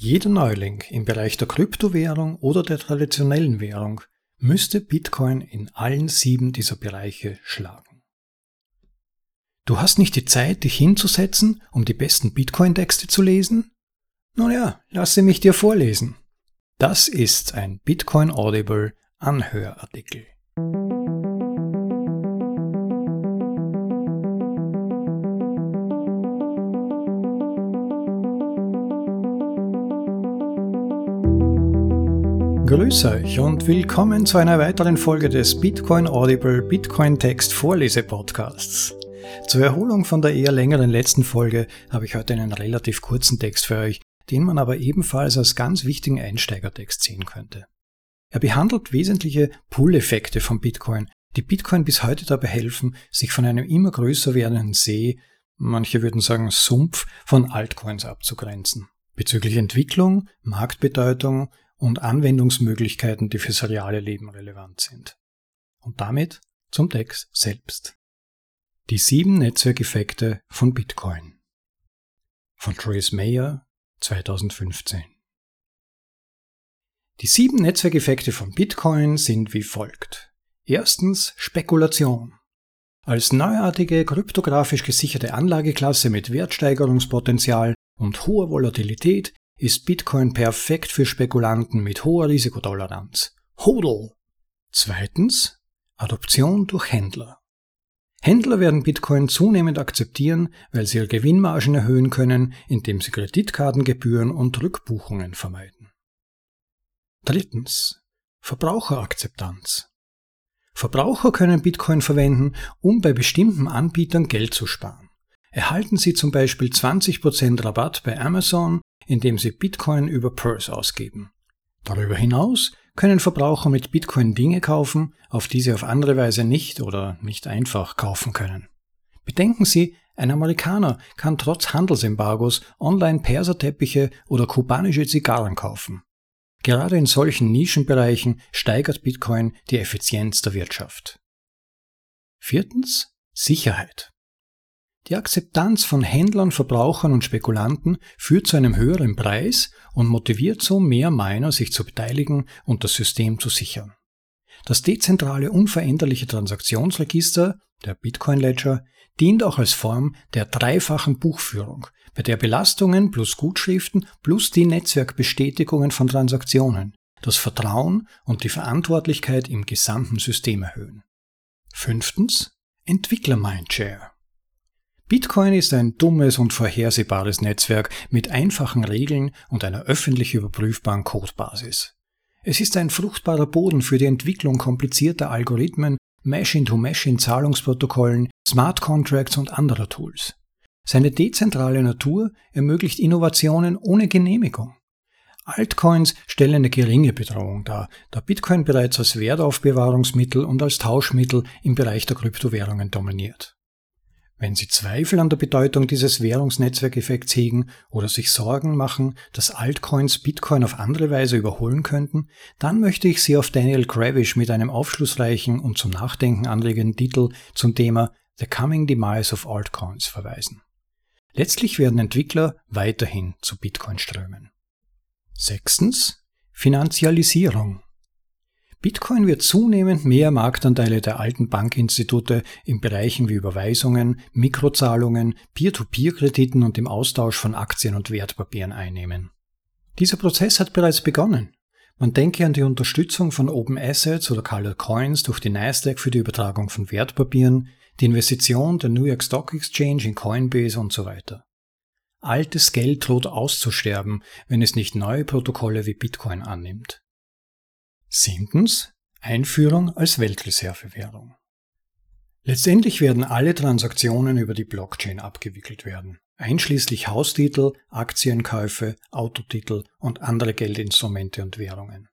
Jeder Neuling im Bereich der Kryptowährung oder der traditionellen Währung müsste Bitcoin in allen sieben dieser Bereiche schlagen. Du hast nicht die Zeit, dich hinzusetzen, um die besten Bitcoin-Texte zu lesen? Nun ja, lasse mich dir vorlesen. Das ist ein Bitcoin Audible Anhörartikel. Grüß euch und willkommen zu einer weiteren Folge des Bitcoin Audible Bitcoin Text Vorlese Podcasts. Zur Erholung von der eher längeren letzten Folge habe ich heute einen relativ kurzen Text für euch, den man aber ebenfalls als ganz wichtigen Einsteigertext sehen könnte. Er behandelt wesentliche Pull-Effekte von Bitcoin, die Bitcoin bis heute dabei helfen, sich von einem immer größer werdenden See, manche würden sagen Sumpf, von Altcoins abzugrenzen. Bezüglich Entwicklung, Marktbedeutung und Anwendungsmöglichkeiten, die fürs reale Leben relevant sind. Und damit zum Text selbst. Die sieben Netzwerkeffekte von Bitcoin. Von Trace Mayer 2015. Die sieben Netzwerkeffekte von Bitcoin sind wie folgt. Erstens Spekulation. Als neuartige kryptografisch gesicherte Anlageklasse mit Wertsteigerungspotenzial und hoher Volatilität ist Bitcoin perfekt für Spekulanten mit hoher Risikotoleranz. Hodl! Zweitens, Adoption durch Händler. Händler werden Bitcoin zunehmend akzeptieren, weil sie ihre Gewinnmargen erhöhen können, indem sie Kreditkartengebühren und Rückbuchungen vermeiden. Drittens, Verbraucherakzeptanz. Verbraucher können Bitcoin verwenden, um bei bestimmten Anbietern Geld zu sparen. Erhalten Sie zum Beispiel 20% Rabatt bei Amazon indem sie Bitcoin über Purse ausgeben. Darüber hinaus können Verbraucher mit Bitcoin Dinge kaufen, auf die sie auf andere Weise nicht oder nicht einfach kaufen können. Bedenken Sie, ein Amerikaner kann trotz Handelsembargos online Perserteppiche oder kubanische Zigarren kaufen. Gerade in solchen Nischenbereichen steigert Bitcoin die Effizienz der Wirtschaft. Viertens Sicherheit. Die Akzeptanz von Händlern, Verbrauchern und Spekulanten führt zu einem höheren Preis und motiviert so mehr Miner, sich zu beteiligen und das System zu sichern. Das dezentrale unveränderliche Transaktionsregister, der Bitcoin Ledger, dient auch als Form der dreifachen Buchführung, bei der Belastungen plus Gutschriften plus die Netzwerkbestätigungen von Transaktionen das Vertrauen und die Verantwortlichkeit im gesamten System erhöhen. Fünftens Entwickler Mindshare. Bitcoin ist ein dummes und vorhersehbares Netzwerk mit einfachen Regeln und einer öffentlich überprüfbaren Codebasis. Es ist ein fruchtbarer Boden für die Entwicklung komplizierter Algorithmen, Machine-to-Machine-Zahlungsprotokollen, Smart Contracts und anderer Tools. Seine dezentrale Natur ermöglicht Innovationen ohne Genehmigung. Altcoins stellen eine geringe Bedrohung dar, da Bitcoin bereits als Wertaufbewahrungsmittel und als Tauschmittel im Bereich der Kryptowährungen dominiert. Wenn Sie Zweifel an der Bedeutung dieses Währungsnetzwerkeffekts hegen oder sich Sorgen machen, dass Altcoins Bitcoin auf andere Weise überholen könnten, dann möchte ich Sie auf Daniel Kravish mit einem aufschlussreichen und zum Nachdenken anregenden Titel zum Thema The Coming Demise of Altcoins verweisen. Letztlich werden Entwickler weiterhin zu Bitcoin strömen. Sechstens Finanzialisierung. Bitcoin wird zunehmend mehr Marktanteile der alten Bankinstitute in Bereichen wie Überweisungen, Mikrozahlungen, Peer-to-Peer-Krediten und dem Austausch von Aktien und Wertpapieren einnehmen. Dieser Prozess hat bereits begonnen. Man denke an die Unterstützung von Open Assets oder Colored Coins durch die Nasdaq für die Übertragung von Wertpapieren, die Investition der New York Stock Exchange in Coinbase und so weiter. Altes Geld droht auszusterben, wenn es nicht neue Protokolle wie Bitcoin annimmt. Siebtens Einführung als Weltreservewährung. Letztendlich werden alle Transaktionen über die Blockchain abgewickelt werden, einschließlich Haustitel, Aktienkäufe, Autotitel und andere Geldinstrumente und Währungen.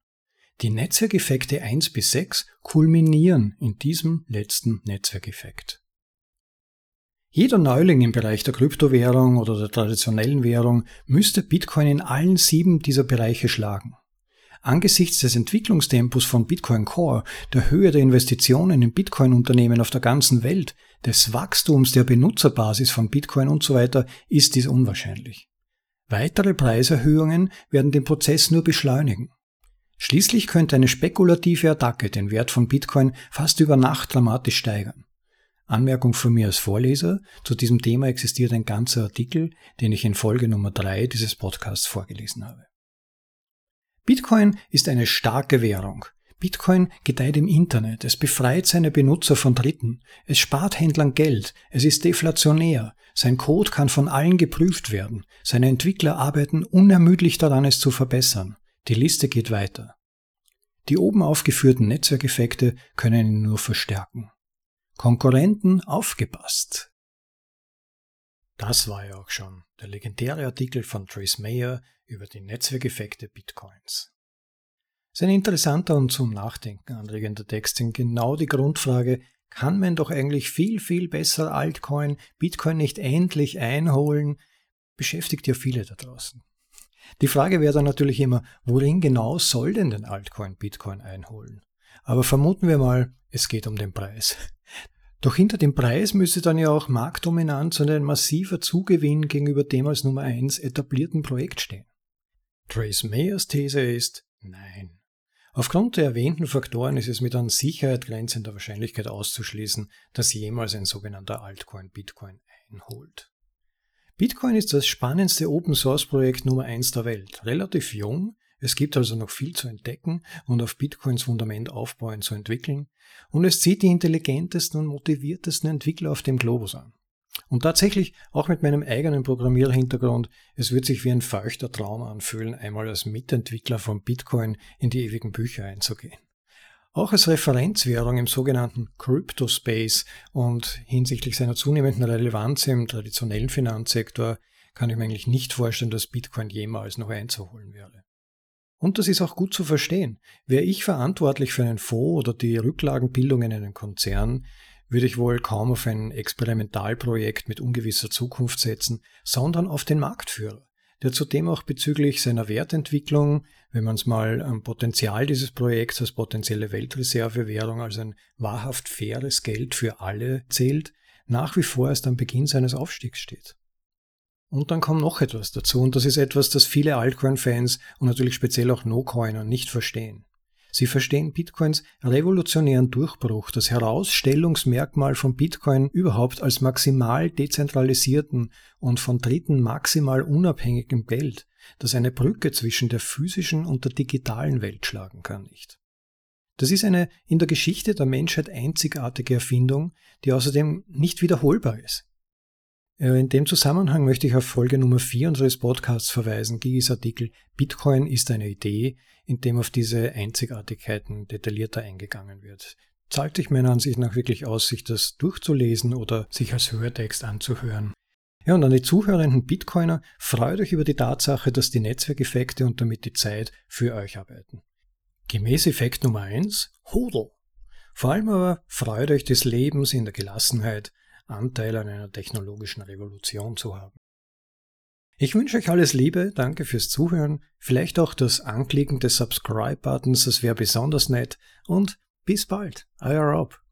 Die Netzwerkeffekte 1 bis 6 kulminieren in diesem letzten Netzwerkeffekt. Jeder Neuling im Bereich der Kryptowährung oder der traditionellen Währung müsste Bitcoin in allen sieben dieser Bereiche schlagen. Angesichts des Entwicklungstempos von Bitcoin Core, der Höhe der Investitionen in Bitcoin-Unternehmen auf der ganzen Welt, des Wachstums der Benutzerbasis von Bitcoin und so weiter, ist dies unwahrscheinlich. Weitere Preiserhöhungen werden den Prozess nur beschleunigen. Schließlich könnte eine spekulative Attacke den Wert von Bitcoin fast über Nacht dramatisch steigern. Anmerkung von mir als Vorleser, zu diesem Thema existiert ein ganzer Artikel, den ich in Folge Nummer 3 dieses Podcasts vorgelesen habe. Bitcoin ist eine starke Währung. Bitcoin gedeiht im Internet, es befreit seine Benutzer von Dritten, es spart Händlern Geld, es ist deflationär, sein Code kann von allen geprüft werden, seine Entwickler arbeiten unermüdlich daran, es zu verbessern. Die Liste geht weiter. Die oben aufgeführten Netzwerkeffekte können ihn nur verstärken. Konkurrenten aufgepasst. Das war ja auch schon der legendäre Artikel von Trace Mayer über die Netzwerkeffekte Bitcoins. Sein interessanter und zum Nachdenken anregender Text sind genau die Grundfrage, kann man doch eigentlich viel, viel besser Altcoin, Bitcoin nicht endlich einholen, beschäftigt ja viele da draußen. Die Frage wäre dann natürlich immer, worin genau soll denn den Altcoin Bitcoin einholen? Aber vermuten wir mal, es geht um den Preis. Doch hinter dem Preis müsste dann ja auch Marktdominanz und ein massiver Zugewinn gegenüber dem als Nummer 1 etablierten Projekt stehen. Trace Mayers These ist nein. Aufgrund der erwähnten Faktoren ist es mit an Sicherheit grenzender Wahrscheinlichkeit auszuschließen, dass jemals ein sogenannter Altcoin Bitcoin einholt. Bitcoin ist das spannendste Open Source Projekt Nummer 1 der Welt, relativ jung, es gibt also noch viel zu entdecken und auf Bitcoins Fundament aufbauen zu entwickeln, und es zieht die intelligentesten und motiviertesten Entwickler auf dem Globus an. Und tatsächlich, auch mit meinem eigenen Programmierhintergrund, es wird sich wie ein feuchter Traum anfühlen, einmal als Mitentwickler von Bitcoin in die ewigen Bücher einzugehen. Auch als Referenzwährung im sogenannten Crypto Space und hinsichtlich seiner zunehmenden Relevanz im traditionellen Finanzsektor kann ich mir eigentlich nicht vorstellen, dass Bitcoin jemals noch einzuholen wäre. Und das ist auch gut zu verstehen. Wäre ich verantwortlich für einen Fonds oder die Rücklagenbildung in einem Konzern, würde ich wohl kaum auf ein Experimentalprojekt mit ungewisser Zukunft setzen, sondern auf den Marktführer, der zudem auch bezüglich seiner Wertentwicklung, wenn man es mal am Potenzial dieses Projekts als potenzielle Weltreservewährung als ein wahrhaft faires Geld für alle zählt, nach wie vor erst am Beginn seines Aufstiegs steht. Und dann kommt noch etwas dazu, und das ist etwas, das viele Altcoin-Fans und natürlich speziell auch No-Coiner nicht verstehen. Sie verstehen Bitcoins revolutionären Durchbruch, das Herausstellungsmerkmal von Bitcoin überhaupt als maximal dezentralisierten und von Dritten maximal unabhängigem Geld, das eine Brücke zwischen der physischen und der digitalen Welt schlagen kann, nicht. Das ist eine in der Geschichte der Menschheit einzigartige Erfindung, die außerdem nicht wiederholbar ist. Äh, in dem Zusammenhang möchte ich auf Folge Nummer 4 unseres Podcasts verweisen, Gigis Artikel Bitcoin ist eine Idee, in dem auf diese Einzigartigkeiten detaillierter eingegangen wird. Zahlt sich meiner Ansicht nach wirklich aus, sich das durchzulesen oder sich als Hörtext anzuhören. Ja, und an die zuhörenden Bitcoiner, freut euch über die Tatsache, dass die Netzwerkeffekte und damit die Zeit für euch arbeiten. Gemäß Effekt Nummer 1, Hodel. Vor allem aber freut euch des Lebens in der Gelassenheit, Anteil an einer technologischen Revolution zu haben. Ich wünsche euch alles Liebe, danke fürs Zuhören, vielleicht auch das Anklicken des Subscribe-Buttons, das wäre besonders nett und bis bald, euer Rob.